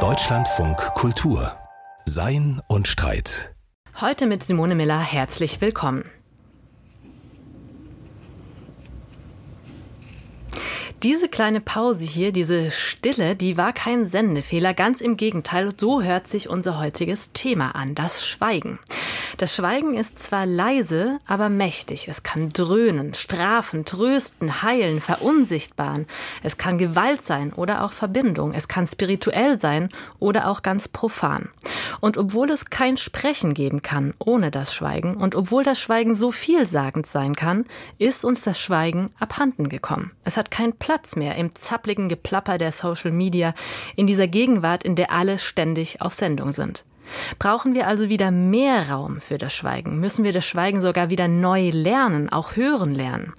Deutschlandfunk Kultur Sein und Streit. Heute mit Simone Miller herzlich willkommen. Diese kleine Pause hier, diese Stille, die war kein Sendefehler, ganz im Gegenteil, so hört sich unser heutiges Thema an, das Schweigen. Das Schweigen ist zwar leise, aber mächtig. Es kann dröhnen, strafen, trösten, heilen, verunsichtbaren. Es kann Gewalt sein oder auch Verbindung. Es kann spirituell sein oder auch ganz profan. Und obwohl es kein Sprechen geben kann ohne das Schweigen und obwohl das Schweigen so vielsagend sein kann, ist uns das Schweigen abhanden gekommen. Es hat keinen Platz mehr im zappligen Geplapper der Social Media, in dieser Gegenwart, in der alle ständig auf Sendung sind. Brauchen wir also wieder mehr Raum für das Schweigen? Müssen wir das Schweigen sogar wieder neu lernen, auch hören lernen?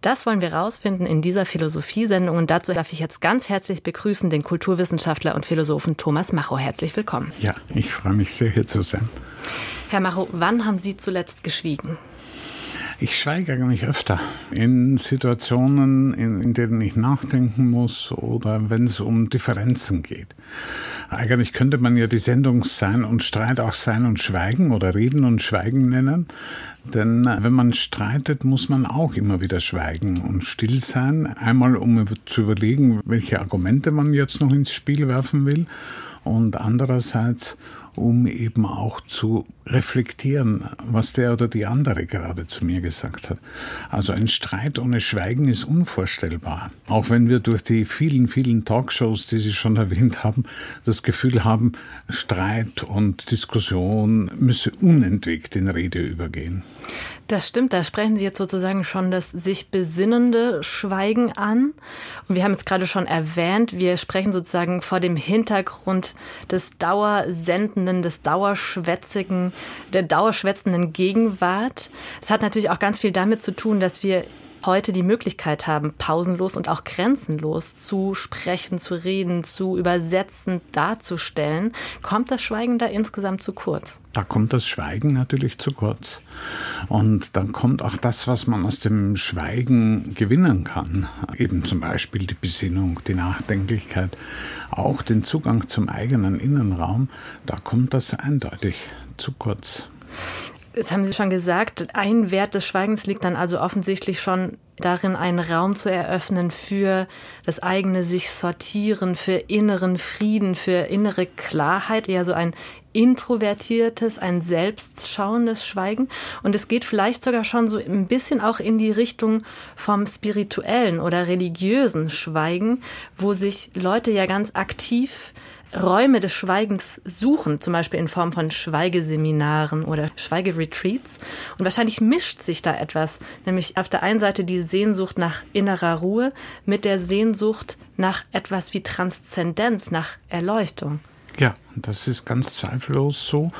Das wollen wir rausfinden in dieser Philosophiesendung und dazu darf ich jetzt ganz herzlich begrüßen den Kulturwissenschaftler und Philosophen Thomas Macho. Herzlich willkommen. Ja, ich freue mich sehr, hier zu sein. Herr Macho, wann haben Sie zuletzt geschwiegen? Ich schweige eigentlich öfter in Situationen, in, in denen ich nachdenken muss oder wenn es um Differenzen geht. Eigentlich könnte man ja die Sendung Sein und Streit auch Sein und Schweigen oder Reden und Schweigen nennen. Denn wenn man streitet, muss man auch immer wieder schweigen und still sein. Einmal, um zu überlegen, welche Argumente man jetzt noch ins Spiel werfen will. Und andererseits, um eben auch zu reflektieren, was der oder die andere gerade zu mir gesagt hat. Also ein Streit ohne Schweigen ist unvorstellbar. Auch wenn wir durch die vielen, vielen Talkshows, die Sie schon erwähnt haben, das Gefühl haben, Streit und Diskussion müsse unentwegt in Rede übergehen. Das stimmt, da sprechen Sie jetzt sozusagen schon das sich besinnende Schweigen an. Und wir haben jetzt gerade schon erwähnt, wir sprechen sozusagen vor dem Hintergrund des Dauersendenden, des Dauerschwätzigen, der dauerschwätzenden Gegenwart. Es hat natürlich auch ganz viel damit zu tun, dass wir heute die Möglichkeit haben, pausenlos und auch grenzenlos zu sprechen, zu reden, zu übersetzen, darzustellen, kommt das Schweigen da insgesamt zu kurz? Da kommt das Schweigen natürlich zu kurz. Und dann kommt auch das, was man aus dem Schweigen gewinnen kann. Eben zum Beispiel die Besinnung, die Nachdenklichkeit, auch den Zugang zum eigenen Innenraum. Da kommt das eindeutig zu kurz. Jetzt haben Sie schon gesagt, ein Wert des Schweigens liegt dann also offensichtlich schon darin, einen Raum zu eröffnen für das eigene sich sortieren, für inneren Frieden, für innere Klarheit, eher so ein introvertiertes, ein selbstschauendes Schweigen. Und es geht vielleicht sogar schon so ein bisschen auch in die Richtung vom spirituellen oder religiösen Schweigen, wo sich Leute ja ganz aktiv Räume des Schweigens suchen, zum Beispiel in Form von Schweigeseminaren oder Schweigeretreats. Und wahrscheinlich mischt sich da etwas, nämlich auf der einen Seite die Sehnsucht nach innerer Ruhe mit der Sehnsucht nach etwas wie Transzendenz, nach Erleuchtung. Ja, das ist ganz zweifellos so.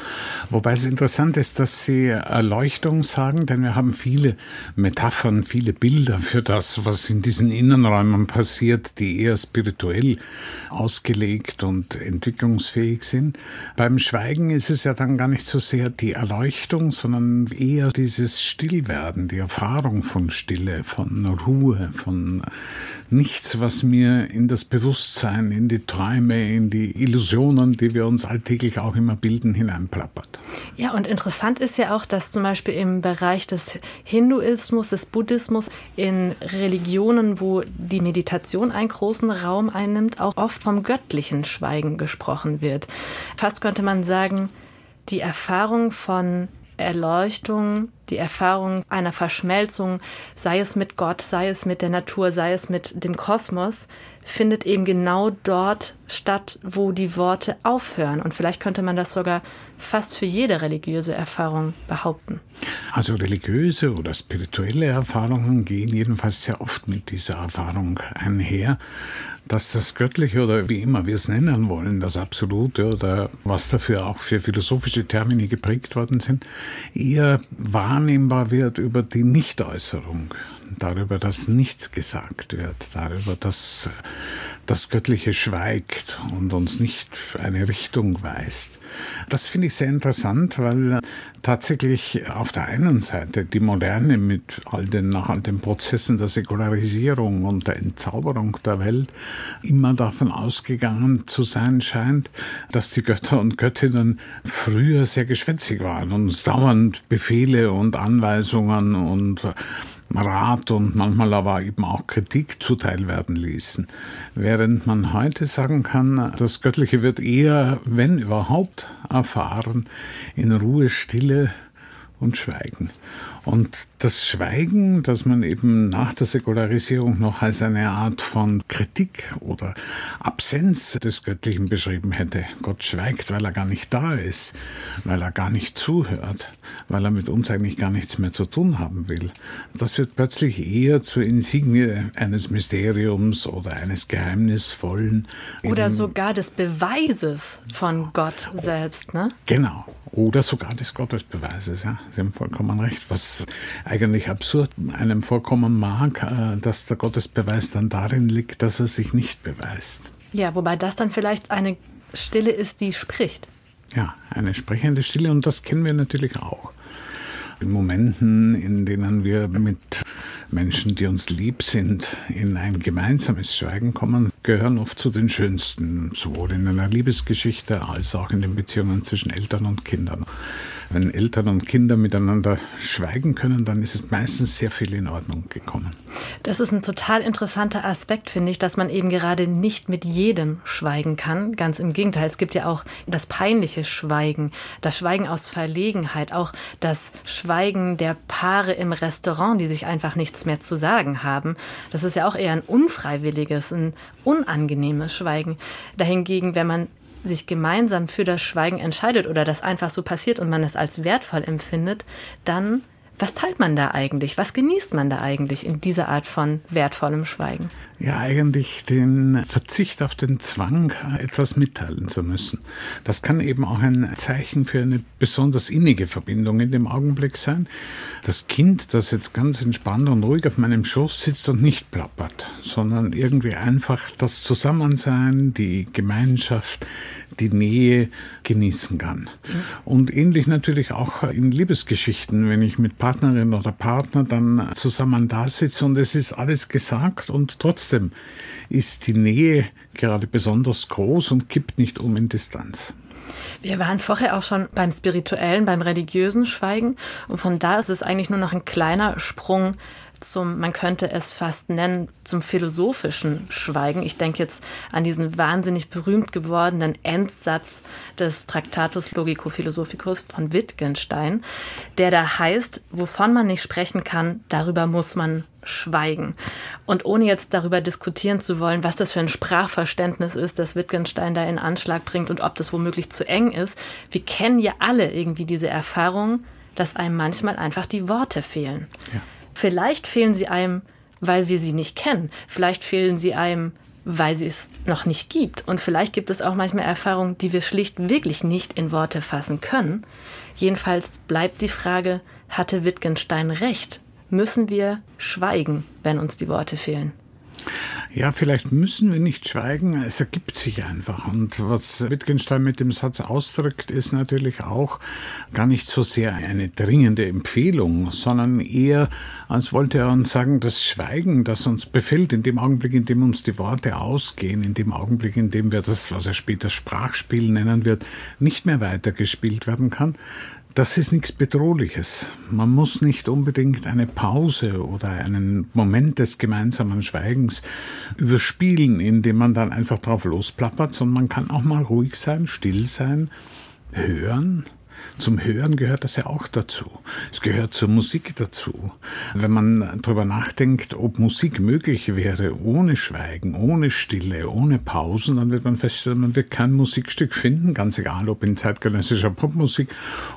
Wobei es interessant ist, dass Sie Erleuchtung sagen, denn wir haben viele Metaphern, viele Bilder für das, was in diesen Innenräumen passiert, die eher spirituell ausgelegt und entwicklungsfähig sind. Beim Schweigen ist es ja dann gar nicht so sehr die Erleuchtung, sondern eher dieses Stillwerden, die Erfahrung von Stille, von Ruhe, von nichts, was mir in das Bewusstsein, in die Träume, in die Illusionen, die wir uns alltäglich auch immer bilden, hineinplappert. Ja, und interessant ist ja auch, dass zum Beispiel im Bereich des Hinduismus, des Buddhismus, in Religionen, wo die Meditation einen großen Raum einnimmt, auch oft vom göttlichen Schweigen gesprochen wird. Fast könnte man sagen, die Erfahrung von Erleuchtung, die Erfahrung einer Verschmelzung, sei es mit Gott, sei es mit der Natur, sei es mit dem Kosmos, findet eben genau dort statt, wo die Worte aufhören. Und vielleicht könnte man das sogar fast für jede religiöse Erfahrung behaupten. Also religiöse oder spirituelle Erfahrungen gehen jedenfalls sehr oft mit dieser Erfahrung einher dass das Göttliche oder wie immer wir es nennen wollen, das Absolute oder was dafür auch für philosophische Termini geprägt worden sind, eher wahrnehmbar wird über die Nichtäußerung darüber, dass nichts gesagt wird, darüber, dass das Göttliche schweigt und uns nicht eine Richtung weist. Das finde ich sehr interessant, weil tatsächlich auf der einen Seite die Moderne mit all den, nach all den Prozessen der Säkularisierung und der Entzauberung der Welt immer davon ausgegangen zu sein scheint, dass die Götter und Göttinnen früher sehr geschwätzig waren und dauernd Befehle und Anweisungen und Rat und manchmal aber eben auch Kritik zuteil werden ließen. Während man heute sagen kann, das Göttliche wird eher, wenn überhaupt, erfahren in Ruhe, Stille und Schweigen. Und das Schweigen, das man eben nach der Säkularisierung noch als eine Art von Kritik oder Absenz des Göttlichen beschrieben hätte. Gott schweigt, weil er gar nicht da ist, weil er gar nicht zuhört, weil er mit uns eigentlich gar nichts mehr zu tun haben will. Das wird plötzlich eher zur Insignie eines Mysteriums oder eines Geheimnisvollen. Oder sogar des Beweises von Gott selbst, ne? Genau. Oder sogar des Gottesbeweises, ja. Sie haben vollkommen recht. Was eigentlich absurd einem vorkommen mag, äh, dass der Gottesbeweis dann darin liegt, dass er sich nicht beweist. Ja, wobei das dann vielleicht eine Stille ist, die spricht. Ja, eine sprechende Stille und das kennen wir natürlich auch. In Momenten, in denen wir mit Menschen, die uns lieb sind, in ein gemeinsames Schweigen kommen, gehören oft zu den schönsten, sowohl in einer Liebesgeschichte als auch in den Beziehungen zwischen Eltern und Kindern. Wenn Eltern und Kinder miteinander schweigen können, dann ist es meistens sehr viel in Ordnung gekommen. Das ist ein total interessanter Aspekt, finde ich, dass man eben gerade nicht mit jedem schweigen kann. Ganz im Gegenteil, es gibt ja auch das peinliche Schweigen, das Schweigen aus Verlegenheit, auch das Schweigen der Paare im Restaurant, die sich einfach nichts mehr zu sagen haben. Das ist ja auch eher ein unfreiwilliges, ein unangenehmes Schweigen. Dahingegen, wenn man sich gemeinsam für das Schweigen entscheidet oder das einfach so passiert und man es als wertvoll empfindet, dann was teilt man da eigentlich? Was genießt man da eigentlich in dieser Art von wertvollem Schweigen? Ja, eigentlich den Verzicht auf den Zwang, etwas mitteilen zu müssen. Das kann eben auch ein Zeichen für eine besonders innige Verbindung in dem Augenblick sein. Das Kind, das jetzt ganz entspannt und ruhig auf meinem Schoß sitzt und nicht plappert, sondern irgendwie einfach das Zusammensein, die Gemeinschaft, die Nähe genießen kann. Und ähnlich natürlich auch in Liebesgeschichten, wenn ich mit Partnerin oder Partner dann zusammen da sitze und es ist alles gesagt und trotzdem ist die Nähe gerade besonders groß und kippt nicht um in Distanz. Wir waren vorher auch schon beim spirituellen, beim religiösen Schweigen und von da ist es eigentlich nur noch ein kleiner Sprung zum, man könnte es fast nennen, zum philosophischen Schweigen. Ich denke jetzt an diesen wahnsinnig berühmt gewordenen Endsatz des Traktatus Logico Philosophicus von Wittgenstein, der da heißt, wovon man nicht sprechen kann, darüber muss man schweigen. Und ohne jetzt darüber diskutieren zu wollen, was das für ein Sprachverständnis ist, das Wittgenstein da in Anschlag bringt und ob das womöglich zu eng ist, wir kennen ja alle irgendwie diese Erfahrung, dass einem manchmal einfach die Worte fehlen. Ja. Vielleicht fehlen sie einem, weil wir sie nicht kennen. Vielleicht fehlen sie einem, weil sie es noch nicht gibt. Und vielleicht gibt es auch manchmal Erfahrungen, die wir schlicht wirklich nicht in Worte fassen können. Jedenfalls bleibt die Frage, hatte Wittgenstein recht? Müssen wir schweigen, wenn uns die Worte fehlen? Ja, vielleicht müssen wir nicht schweigen, es ergibt sich einfach. Und was Wittgenstein mit dem Satz ausdrückt, ist natürlich auch gar nicht so sehr eine dringende Empfehlung, sondern eher, als wollte er uns sagen, das Schweigen, das uns befällt, in dem Augenblick, in dem uns die Worte ausgehen, in dem Augenblick, in dem wir das, was er später Sprachspiel nennen wird, nicht mehr weitergespielt werden kann, das ist nichts Bedrohliches. Man muss nicht unbedingt eine Pause oder einen Moment des gemeinsamen Schweigens überspielen, indem man dann einfach drauf losplappert, sondern man kann auch mal ruhig sein, still sein, hören zum Hören gehört das ja auch dazu. Es gehört zur Musik dazu. Wenn man darüber nachdenkt, ob Musik möglich wäre ohne Schweigen, ohne Stille, ohne Pausen, dann wird man feststellen, man wird kein Musikstück finden, ganz egal ob in zeitgenössischer Popmusik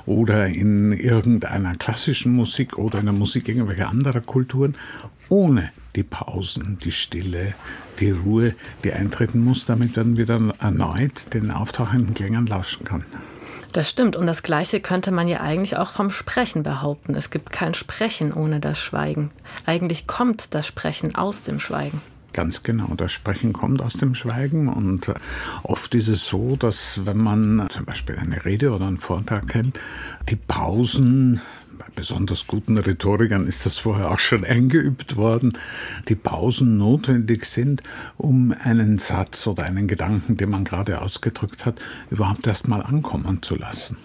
oder in irgendeiner klassischen Musik oder in der Musik irgendwelcher anderer Kulturen, ohne die Pausen, die Stille, die Ruhe, die eintreten muss, damit man wieder erneut den auftauchenden Klängen lauschen kann. Das stimmt. Und das Gleiche könnte man ja eigentlich auch vom Sprechen behaupten. Es gibt kein Sprechen ohne das Schweigen. Eigentlich kommt das Sprechen aus dem Schweigen. Ganz genau. Das Sprechen kommt aus dem Schweigen und äh, oft ist es so, dass wenn man zum Beispiel eine Rede oder einen Vortrag hält, die Pausen besonders guten Rhetorikern ist das vorher auch schon eingeübt worden, die Pausen notwendig sind, um einen Satz oder einen Gedanken, den man gerade ausgedrückt hat, überhaupt erst mal ankommen zu lassen.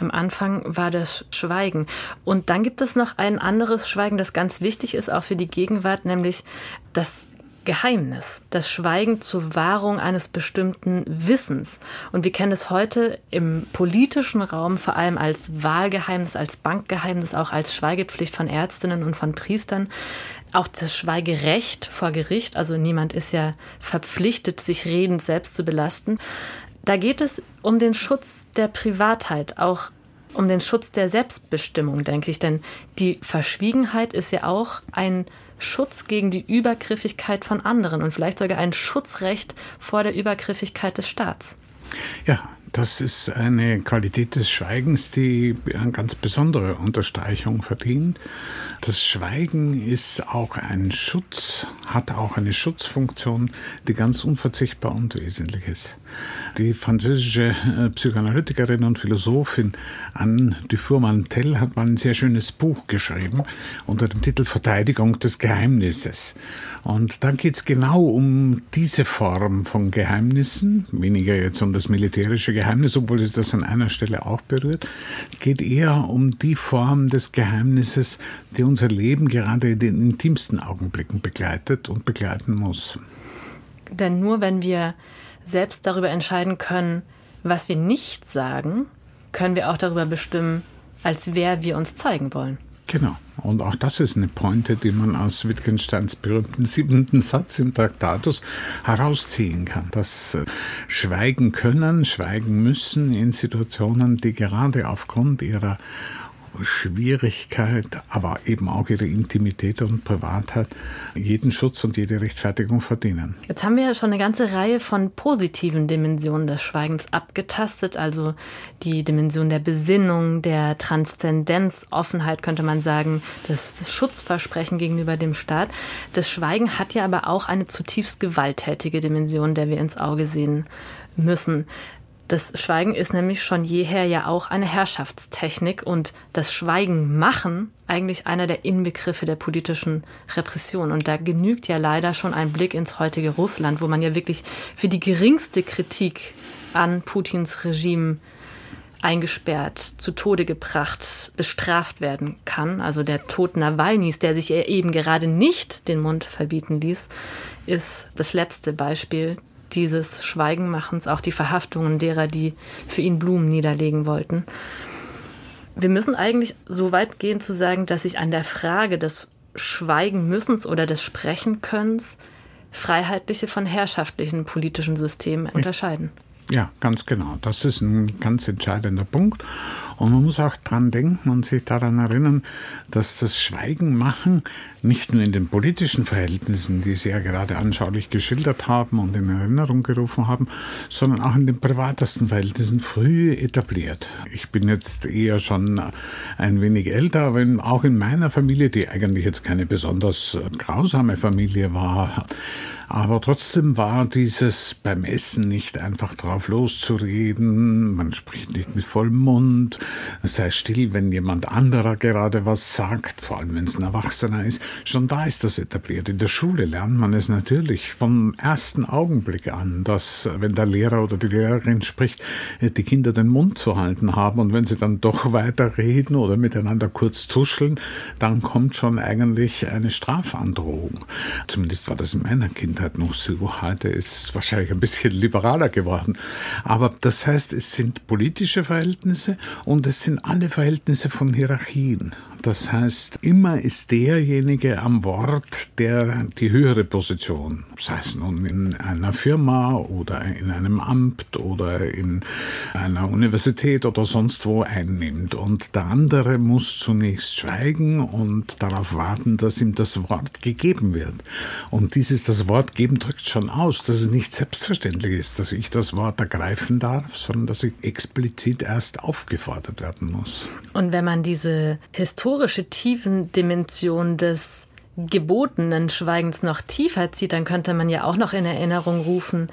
Am Anfang war das Schweigen. Und dann gibt es noch ein anderes Schweigen, das ganz wichtig ist, auch für die Gegenwart, nämlich das Geheimnis, das Schweigen zur Wahrung eines bestimmten Wissens. Und wir kennen es heute im politischen Raum vor allem als Wahlgeheimnis, als Bankgeheimnis, auch als Schweigepflicht von Ärztinnen und von Priestern. Auch das Schweigerecht vor Gericht, also niemand ist ja verpflichtet, sich redend selbst zu belasten. Da geht es um den Schutz der Privatheit, auch um den Schutz der Selbstbestimmung, denke ich. Denn die Verschwiegenheit ist ja auch ein Schutz gegen die Übergriffigkeit von anderen und vielleicht sogar ein Schutzrecht vor der Übergriffigkeit des Staats. Ja, das ist eine Qualität des Schweigens, die eine ganz besondere Unterstreichung verdient. Das Schweigen ist auch ein Schutz, hat auch eine Schutzfunktion, die ganz unverzichtbar und wesentlich ist. Die französische äh, Psychoanalytikerin und Philosophin Anne Dufour-Mantel hat mal ein sehr schönes Buch geschrieben unter dem Titel Verteidigung des Geheimnisses. Und da geht es genau um diese Form von Geheimnissen, weniger jetzt um das militärische Geheimnis, obwohl es das an einer Stelle auch berührt. Es geht eher um die Form des Geheimnisses, die unser Leben gerade in den intimsten Augenblicken begleitet und begleiten muss. Denn nur wenn wir selbst darüber entscheiden können, was wir nicht sagen, können wir auch darüber bestimmen, als wer wir uns zeigen wollen. Genau. Und auch das ist eine Pointe, die man aus Wittgensteins berühmten siebenten Satz im Traktatus herausziehen kann. Das äh, Schweigen können, schweigen müssen in Situationen, die gerade aufgrund ihrer Schwierigkeit, aber eben auch ihre Intimität und Privatheit jeden Schutz und jede Rechtfertigung verdienen. Jetzt haben wir ja schon eine ganze Reihe von positiven Dimensionen des Schweigens abgetastet, also die Dimension der Besinnung, der Transzendenz, Offenheit könnte man sagen, das Schutzversprechen gegenüber dem Staat. Das Schweigen hat ja aber auch eine zutiefst gewalttätige Dimension, der wir ins Auge sehen müssen. Das Schweigen ist nämlich schon jeher ja auch eine Herrschaftstechnik und das Schweigen machen eigentlich einer der Inbegriffe der politischen Repression. Und da genügt ja leider schon ein Blick ins heutige Russland, wo man ja wirklich für die geringste Kritik an Putins Regime eingesperrt, zu Tode gebracht, bestraft werden kann. Also der Tod Nawalnys, der sich eben gerade nicht den Mund verbieten ließ, ist das letzte Beispiel dieses Schweigenmachens, auch die Verhaftungen derer, die für ihn Blumen niederlegen wollten. Wir müssen eigentlich so weit gehen zu sagen, dass sich an der Frage des Schweigenmüssens oder des Sprechenkönnens freiheitliche von herrschaftlichen politischen Systemen unterscheiden. Ja, ganz genau. Das ist ein ganz entscheidender Punkt. Und man muss auch dran denken und sich daran erinnern, dass das Schweigen machen nicht nur in den politischen Verhältnissen, die Sie ja gerade anschaulich geschildert haben und in Erinnerung gerufen haben, sondern auch in den privatesten Verhältnissen früh etabliert. Ich bin jetzt eher schon ein wenig älter, aber auch in meiner Familie, die eigentlich jetzt keine besonders grausame Familie war, aber trotzdem war dieses beim Essen nicht einfach drauf loszureden. Man spricht nicht mit vollem Mund. Sei still, wenn jemand anderer gerade was sagt, vor allem wenn es ein Erwachsener ist. Schon da ist das etabliert. In der Schule lernt man es natürlich vom ersten Augenblick an, dass wenn der Lehrer oder die Lehrerin spricht, die Kinder den Mund zu halten haben und wenn sie dann doch weiter reden oder miteinander kurz tuscheln, dann kommt schon eigentlich eine Strafandrohung. Zumindest war das in meiner Kindheit noch so. Heute ist es wahrscheinlich ein bisschen liberaler geworden. Aber das heißt, es sind politische Verhältnisse und es sind alle Verhältnisse von Hierarchien. Das heißt, immer ist derjenige am Wort, der die höhere Position, sei es nun in einer Firma oder in einem Amt oder in einer Universität oder sonst wo einnimmt. Und der andere muss zunächst schweigen und darauf warten, dass ihm das Wort gegeben wird. Und dieses das Wort geben drückt schon aus, dass es nicht selbstverständlich ist, dass ich das Wort ergreifen darf, sondern dass ich explizit erst aufgefordert werden muss. Und wenn man diese historische Tiefendimension des gebotenen Schweigens noch tiefer zieht, dann könnte man ja auch noch in Erinnerung rufen,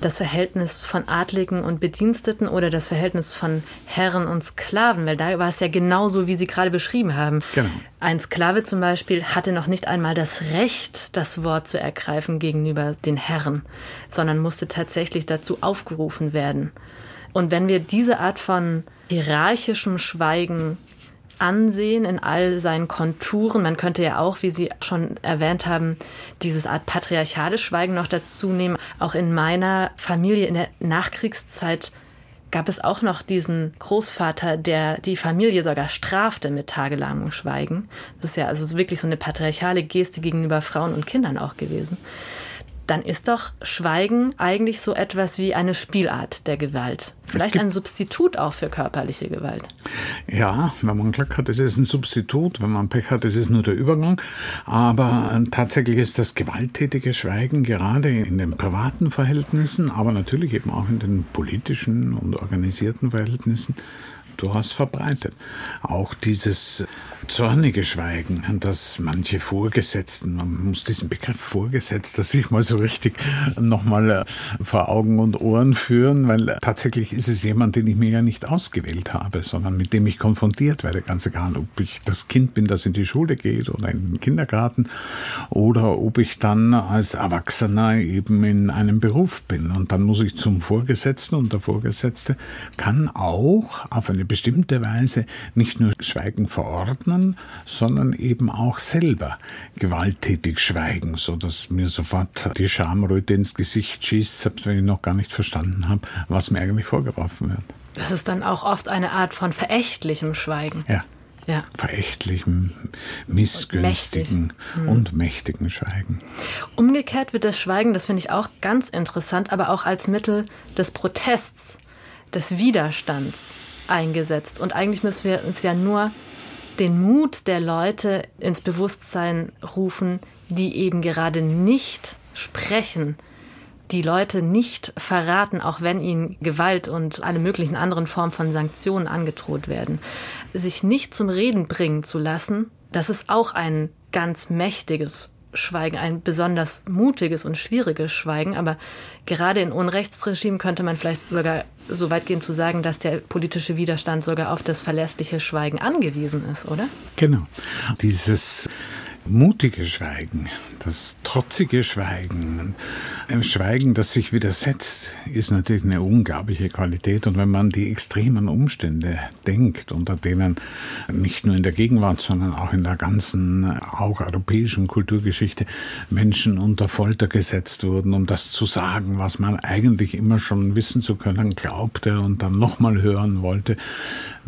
das Verhältnis von Adligen und Bediensteten oder das Verhältnis von Herren und Sklaven, weil da war es ja genauso, wie Sie gerade beschrieben haben. Genau. Ein Sklave zum Beispiel hatte noch nicht einmal das Recht, das Wort zu ergreifen gegenüber den Herren, sondern musste tatsächlich dazu aufgerufen werden. Und wenn wir diese Art von hierarchischem Schweigen ansehen in all seinen Konturen. Man könnte ja auch, wie Sie schon erwähnt haben, dieses Art patriarchales Schweigen noch dazu nehmen. Auch in meiner Familie in der Nachkriegszeit gab es auch noch diesen Großvater, der die Familie sogar strafte mit tagelangem Schweigen. Das ist ja also wirklich so eine patriarchale Geste gegenüber Frauen und Kindern auch gewesen dann ist doch Schweigen eigentlich so etwas wie eine Spielart der Gewalt. Vielleicht ein Substitut auch für körperliche Gewalt. Ja, wenn man Glück hat, ist es ein Substitut. Wenn man Pech hat, ist es nur der Übergang. Aber äh, tatsächlich ist das gewalttätige Schweigen gerade in den privaten Verhältnissen, aber natürlich eben auch in den politischen und organisierten Verhältnissen durchaus verbreitet. Auch dieses zornige Schweigen, das manche Vorgesetzten, man muss diesen Begriff Vorgesetzter sich mal so richtig nochmal äh, vor Augen und Ohren führen, weil tatsächlich ist es jemand, den ich mir ja nicht ausgewählt habe, sondern mit dem ich konfrontiert werde, ganz egal, ob ich das Kind bin, das in die Schule geht oder in den Kindergarten oder ob ich dann als Erwachsener eben in einem Beruf bin und dann muss ich zum Vorgesetzten und der Vorgesetzte kann auch auf eine bestimmte Weise nicht nur Schweigen verordnen, sondern eben auch selber gewalttätig schweigen, so dass mir sofort die Schamröte ins Gesicht schießt, selbst wenn ich noch gar nicht verstanden habe, was mir eigentlich vorgeworfen wird. Das ist dann auch oft eine Art von verächtlichem Schweigen. Ja. Ja. verächtlichem, missgünstigen und, hm. und mächtigen Schweigen. Umgekehrt wird das Schweigen, das finde ich auch ganz interessant, aber auch als Mittel des Protests, des Widerstands eingesetzt. Und eigentlich müssen wir uns ja nur den Mut der Leute ins Bewusstsein rufen, die eben gerade nicht sprechen, die Leute nicht verraten, auch wenn ihnen Gewalt und alle möglichen anderen Formen von Sanktionen angedroht werden. Sich nicht zum Reden bringen zu lassen, das ist auch ein ganz mächtiges Schweigen, ein besonders mutiges und schwieriges Schweigen. Aber gerade in Unrechtsregimen könnte man vielleicht sogar so weit gehen zu sagen, dass der politische Widerstand sogar auf das verlässliche Schweigen angewiesen ist, oder? Genau. Dieses mutige Schweigen, das trotzige Schweigen, ein Schweigen, das sich widersetzt, ist natürlich eine unglaubliche Qualität. Und wenn man die extremen Umstände denkt, unter denen nicht nur in der Gegenwart, sondern auch in der ganzen, auch europäischen Kulturgeschichte Menschen unter Folter gesetzt wurden, um das zu sagen, was man eigentlich immer schon wissen zu können glaubte und dann nochmal hören wollte,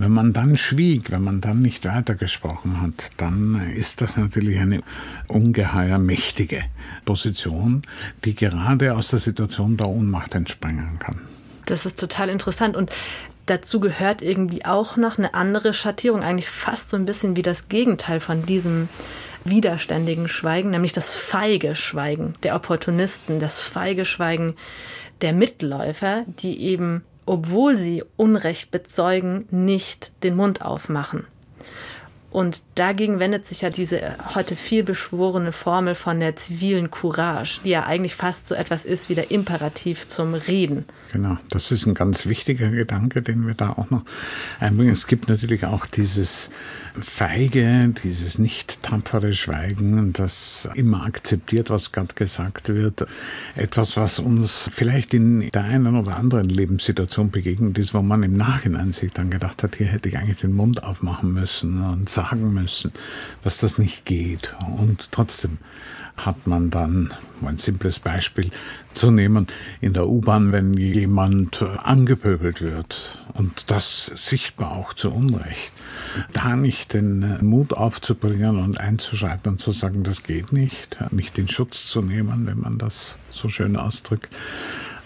wenn man dann schwieg, wenn man dann nicht weitergesprochen hat, dann ist das natürlich eine ungeheuer mächtige Position, die gerade aus der Situation der Ohnmacht entspringen kann. Das ist total interessant und dazu gehört irgendwie auch noch eine andere Schattierung, eigentlich fast so ein bisschen wie das Gegenteil von diesem widerständigen Schweigen, nämlich das feige Schweigen der Opportunisten, das feige Schweigen der Mitläufer, die eben obwohl sie Unrecht bezeugen, nicht den Mund aufmachen. Und dagegen wendet sich ja diese heute viel beschworene Formel von der zivilen Courage, die ja eigentlich fast so etwas ist wie der Imperativ zum Reden. Genau, das ist ein ganz wichtiger Gedanke, den wir da auch noch einbringen. Es gibt natürlich auch dieses feige, dieses nicht tapfere Schweigen, das immer akzeptiert, was gerade gesagt wird. Etwas, was uns vielleicht in der einen oder anderen Lebenssituation begegnet ist, wo man im Nachhinein sich dann gedacht hat, hier hätte ich eigentlich den Mund aufmachen müssen und sagen müssen, dass das nicht geht. Und trotzdem hat man dann, um ein simples Beispiel zu nehmen, in der U-Bahn, wenn jemand angepöbelt wird und das sichtbar auch zu Unrecht, da nicht den Mut aufzubringen und einzuschreiten und zu sagen, das geht nicht, nicht den Schutz zu nehmen, wenn man das so schön ausdrückt,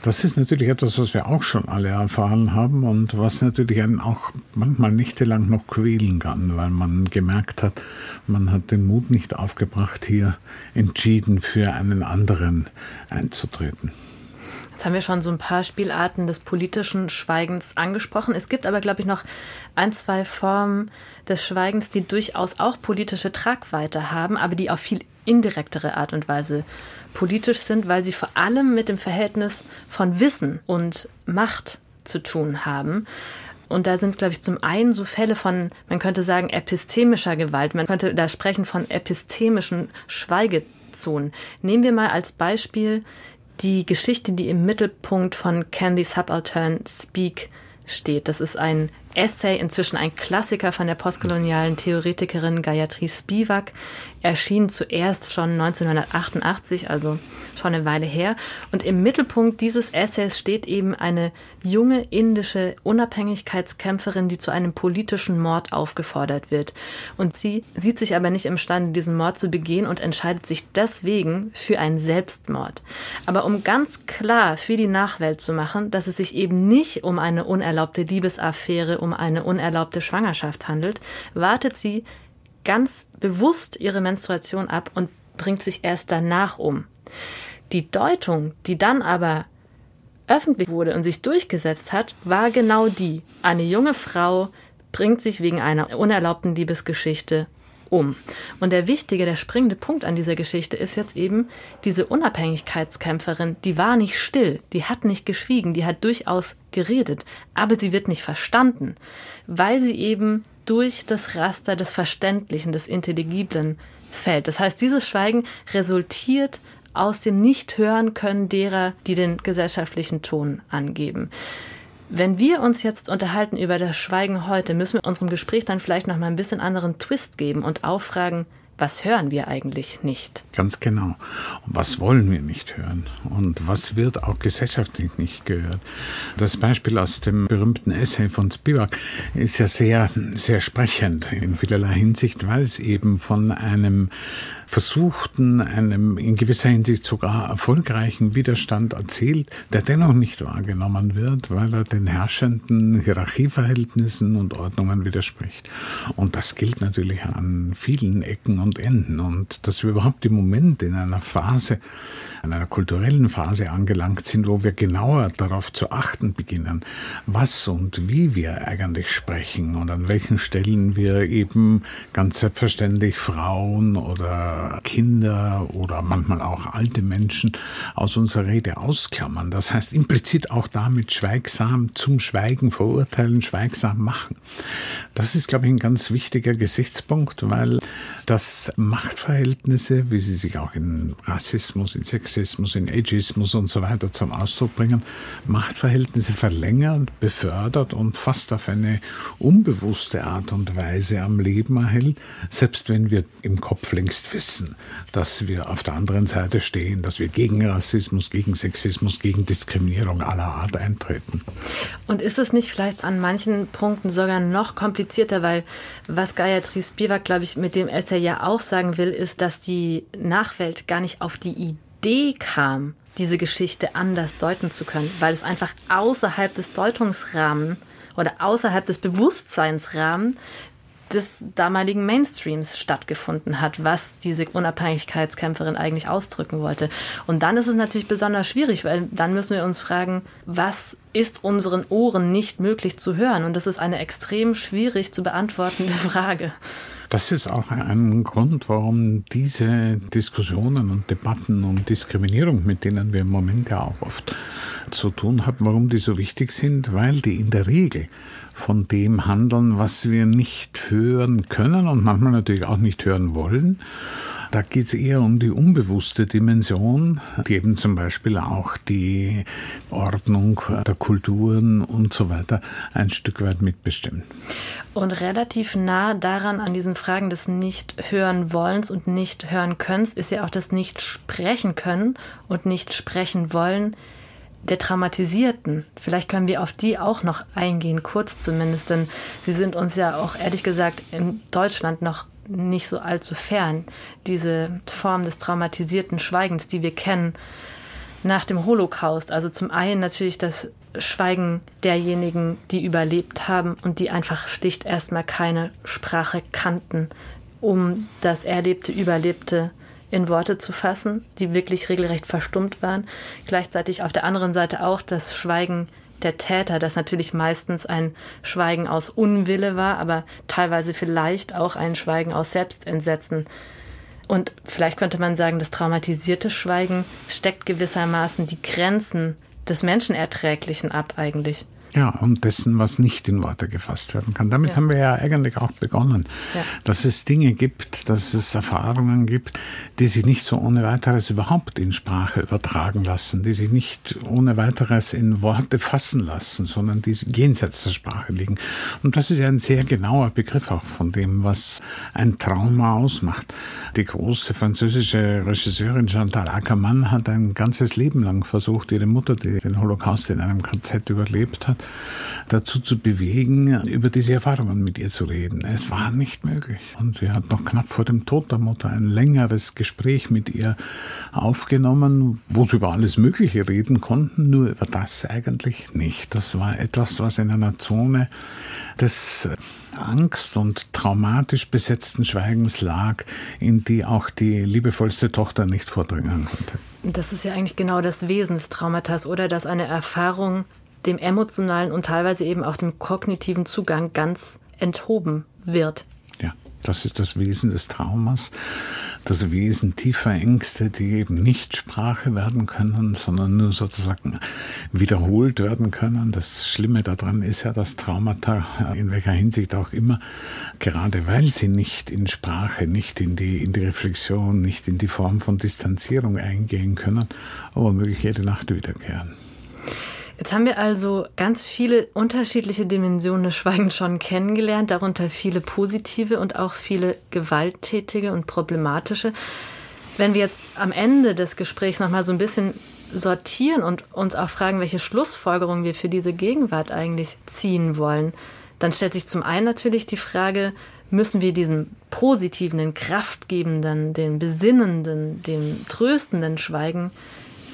das ist natürlich etwas, was wir auch schon alle erfahren haben und was natürlich einen auch manchmal nächtelang noch quälen kann, weil man gemerkt hat, man hat den Mut nicht aufgebracht, hier entschieden für einen anderen einzutreten. Jetzt haben wir schon so ein paar Spielarten des politischen Schweigens angesprochen. Es gibt aber, glaube ich, noch ein, zwei Formen des Schweigens, die durchaus auch politische Tragweite haben, aber die auf viel indirektere Art und Weise politisch sind, weil sie vor allem mit dem Verhältnis von Wissen und Macht zu tun haben. Und da sind, glaube ich, zum einen so Fälle von, man könnte sagen, epistemischer Gewalt. Man könnte da sprechen von epistemischen Schweigezonen. Nehmen wir mal als Beispiel die Geschichte, die im Mittelpunkt von Candy Subaltern Speak steht. Das ist ein Essay, inzwischen ein Klassiker von der postkolonialen Theoretikerin Gayatri Spivak, erschien zuerst schon 1988, also schon eine Weile her. Und im Mittelpunkt dieses Essays steht eben eine junge indische Unabhängigkeitskämpferin, die zu einem politischen Mord aufgefordert wird. Und sie sieht sich aber nicht imstande, diesen Mord zu begehen und entscheidet sich deswegen für einen Selbstmord. Aber um ganz klar für die Nachwelt zu machen, dass es sich eben nicht um eine unerlaubte Liebesaffäre, um eine unerlaubte Schwangerschaft handelt, wartet sie ganz bewusst ihre Menstruation ab und bringt sich erst danach um. Die Deutung, die dann aber öffentlich wurde und sich durchgesetzt hat, war genau die. Eine junge Frau bringt sich wegen einer unerlaubten Liebesgeschichte um. Und der wichtige, der springende Punkt an dieser Geschichte ist jetzt eben, diese Unabhängigkeitskämpferin, die war nicht still, die hat nicht geschwiegen, die hat durchaus geredet, aber sie wird nicht verstanden, weil sie eben durch das Raster des Verständlichen, des Intelligiblen fällt. Das heißt, dieses Schweigen resultiert aus dem Nicht-Hören können derer, die den gesellschaftlichen Ton angeben. Wenn wir uns jetzt unterhalten über das Schweigen heute, müssen wir unserem Gespräch dann vielleicht noch mal ein bisschen anderen Twist geben und auffragen, was hören wir eigentlich nicht? Ganz genau. Was wollen wir nicht hören? Und was wird auch gesellschaftlich nicht gehört? Das Beispiel aus dem berühmten Essay von Spivak ist ja sehr, sehr sprechend in vielerlei Hinsicht, weil es eben von einem versuchten, einem in gewisser Hinsicht sogar erfolgreichen Widerstand erzählt, der dennoch nicht wahrgenommen wird, weil er den herrschenden Hierarchieverhältnissen und Ordnungen widerspricht. Und das gilt natürlich an vielen Ecken und Enden. Und dass wir überhaupt im Moment in einer Phase, in einer kulturellen Phase angelangt sind, wo wir genauer darauf zu achten beginnen, was und wie wir eigentlich sprechen und an welchen Stellen wir eben ganz selbstverständlich Frauen oder Kinder oder manchmal auch alte Menschen aus unserer Rede ausklammern. Das heißt implizit auch damit schweigsam zum Schweigen verurteilen, schweigsam machen. Das ist, glaube ich, ein ganz wichtiger Gesichtspunkt, weil das Machtverhältnisse, wie sie sich auch in Rassismus, in Sexismus, in Ageismus und so weiter zum Ausdruck bringen, Machtverhältnisse verlängert, befördert und fast auf eine unbewusste Art und Weise am Leben erhält, selbst wenn wir im Kopf längst wissen, dass wir auf der anderen Seite stehen, dass wir gegen Rassismus, gegen Sexismus, gegen Diskriminierung aller Art eintreten. Und ist es nicht vielleicht an manchen Punkten sogar noch komplizierter, weil was Gayatri Spivak, glaube ich, mit dem Essay ja auch sagen will, ist, dass die Nachwelt gar nicht auf die Idee kam, diese Geschichte anders deuten zu können, weil es einfach außerhalb des Deutungsrahmens oder außerhalb des Bewusstseinsrahmens des damaligen Mainstreams stattgefunden hat, was diese Unabhängigkeitskämpferin eigentlich ausdrücken wollte. Und dann ist es natürlich besonders schwierig, weil dann müssen wir uns fragen, was ist unseren Ohren nicht möglich zu hören? Und das ist eine extrem schwierig zu beantwortende Frage. Das ist auch ein Grund, warum diese Diskussionen und Debatten um Diskriminierung, mit denen wir im Moment ja auch oft zu tun haben, warum die so wichtig sind, weil die in der Regel von dem handeln, was wir nicht hören können und manchmal natürlich auch nicht hören wollen Da geht es eher um die unbewusste Dimension, die eben zum Beispiel auch die Ordnung der Kulturen und so weiter ein Stück weit mitbestimmt. Und relativ nah daran an diesen Fragen des Nicht-Hören-Wollens und Nicht-Hören-Könns ist ja auch das Nicht-Sprechen können und Nicht-Sprechen wollen der Traumatisierten. Vielleicht können wir auf die auch noch eingehen, kurz zumindest, denn sie sind uns ja auch ehrlich gesagt in Deutschland noch nicht so allzu fern. Diese Form des traumatisierten Schweigens, die wir kennen nach dem Holocaust. Also zum einen natürlich das Schweigen derjenigen, die überlebt haben und die einfach schlicht erstmal keine Sprache kannten, um das Erlebte, Überlebte in Worte zu fassen, die wirklich regelrecht verstummt waren. Gleichzeitig auf der anderen Seite auch das Schweigen der Täter, das natürlich meistens ein Schweigen aus Unwille war, aber teilweise vielleicht auch ein Schweigen aus Selbstentsetzen. Und vielleicht könnte man sagen, das traumatisierte Schweigen steckt gewissermaßen die Grenzen des Menschenerträglichen ab eigentlich. Ja, und dessen, was nicht in Worte gefasst werden kann. Damit ja. haben wir ja eigentlich auch begonnen, ja. dass es Dinge gibt, dass es Erfahrungen gibt, die sich nicht so ohne weiteres überhaupt in Sprache übertragen lassen, die sich nicht ohne weiteres in Worte fassen lassen, sondern die jenseits der Sprache liegen. Und das ist ja ein sehr genauer Begriff auch von dem, was ein Trauma ausmacht. Die große französische Regisseurin Chantal Ackermann hat ein ganzes Leben lang versucht, ihre Mutter, die den Holocaust in einem KZ überlebt hat, dazu zu bewegen, über diese Erfahrungen mit ihr zu reden. Es war nicht möglich. Und sie hat noch knapp vor dem Tod der Mutter ein längeres Gespräch mit ihr aufgenommen, wo sie über alles Mögliche reden konnten, nur über das eigentlich nicht. Das war etwas, was in einer Zone des Angst und traumatisch besetzten Schweigens lag, in die auch die liebevollste Tochter nicht vordringen konnte. Das ist ja eigentlich genau das Wesen des Traumatas, oder dass eine Erfahrung dem emotionalen und teilweise eben auch dem kognitiven Zugang ganz enthoben wird. Ja, das ist das Wesen des Traumas, das Wesen tiefer Ängste, die eben nicht Sprache werden können, sondern nur sozusagen wiederholt werden können. Das Schlimme daran ist ja, dass Traumata in welcher Hinsicht auch immer, gerade weil sie nicht in Sprache, nicht in die, in die Reflexion, nicht in die Form von Distanzierung eingehen können, aber möglich jede Nacht wiederkehren. Jetzt haben wir also ganz viele unterschiedliche Dimensionen des Schweigens schon kennengelernt, darunter viele positive und auch viele gewalttätige und problematische. Wenn wir jetzt am Ende des Gesprächs noch mal so ein bisschen sortieren und uns auch fragen, welche Schlussfolgerungen wir für diese Gegenwart eigentlich ziehen wollen, dann stellt sich zum einen natürlich die Frage, müssen wir diesem positiven, den kraftgebenden, den besinnenden, dem tröstenden Schweigen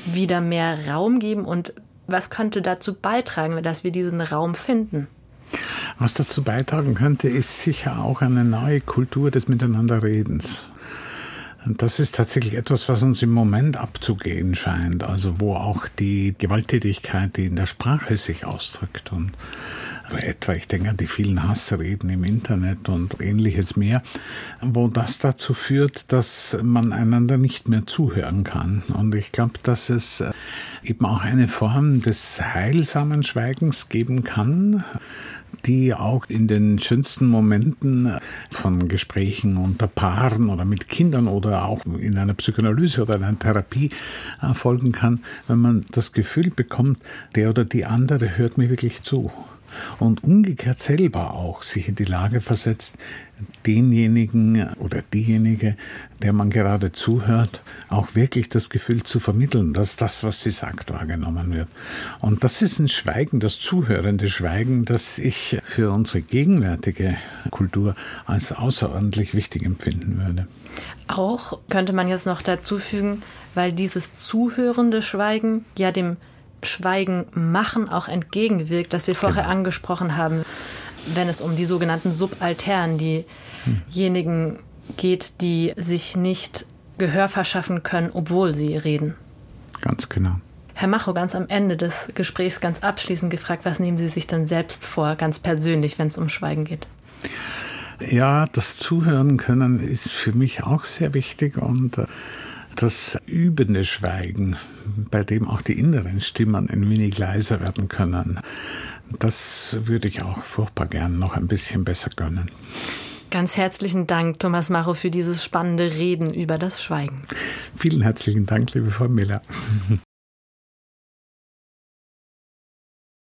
wieder mehr Raum geben und was könnte dazu beitragen, dass wir diesen Raum finden? Was dazu beitragen könnte, ist sicher auch eine neue Kultur des Miteinanderredens. Und das ist tatsächlich etwas, was uns im Moment abzugehen scheint, also wo auch die Gewalttätigkeit, die in der Sprache sich ausdrückt und etwa, ich denke an die vielen Hassreden im Internet und ähnliches mehr, wo das dazu führt, dass man einander nicht mehr zuhören kann. Und ich glaube, dass es eben auch eine Form des heilsamen Schweigens geben kann, die auch in den schönsten Momenten von Gesprächen unter Paaren oder mit Kindern oder auch in einer Psychoanalyse oder einer Therapie erfolgen kann, wenn man das Gefühl bekommt, der oder die andere hört mir wirklich zu und umgekehrt selber auch sich in die Lage versetzt, denjenigen oder diejenige, der man gerade zuhört, auch wirklich das Gefühl zu vermitteln, dass das, was sie sagt, wahrgenommen wird. Und das ist ein Schweigen, das zuhörende Schweigen, das ich für unsere gegenwärtige Kultur als außerordentlich wichtig empfinden würde. Auch könnte man jetzt noch dazu fügen, weil dieses zuhörende Schweigen ja dem Schweigen machen auch entgegenwirkt, das wir vorher genau. angesprochen haben, wenn es um die sogenannten Subaltern, diejenigen geht, die sich nicht Gehör verschaffen können, obwohl sie reden. Ganz genau. Herr Macho, ganz am Ende des Gesprächs ganz abschließend gefragt, was nehmen Sie sich dann selbst vor, ganz persönlich, wenn es um Schweigen geht? Ja, das Zuhören können ist für mich auch sehr wichtig und äh, das übende Schweigen, bei dem auch die inneren Stimmen ein wenig leiser werden können, das würde ich auch furchtbar gern noch ein bisschen besser gönnen. Ganz herzlichen Dank, Thomas Macho, für dieses spannende Reden über das Schweigen. Vielen herzlichen Dank, liebe Frau Miller.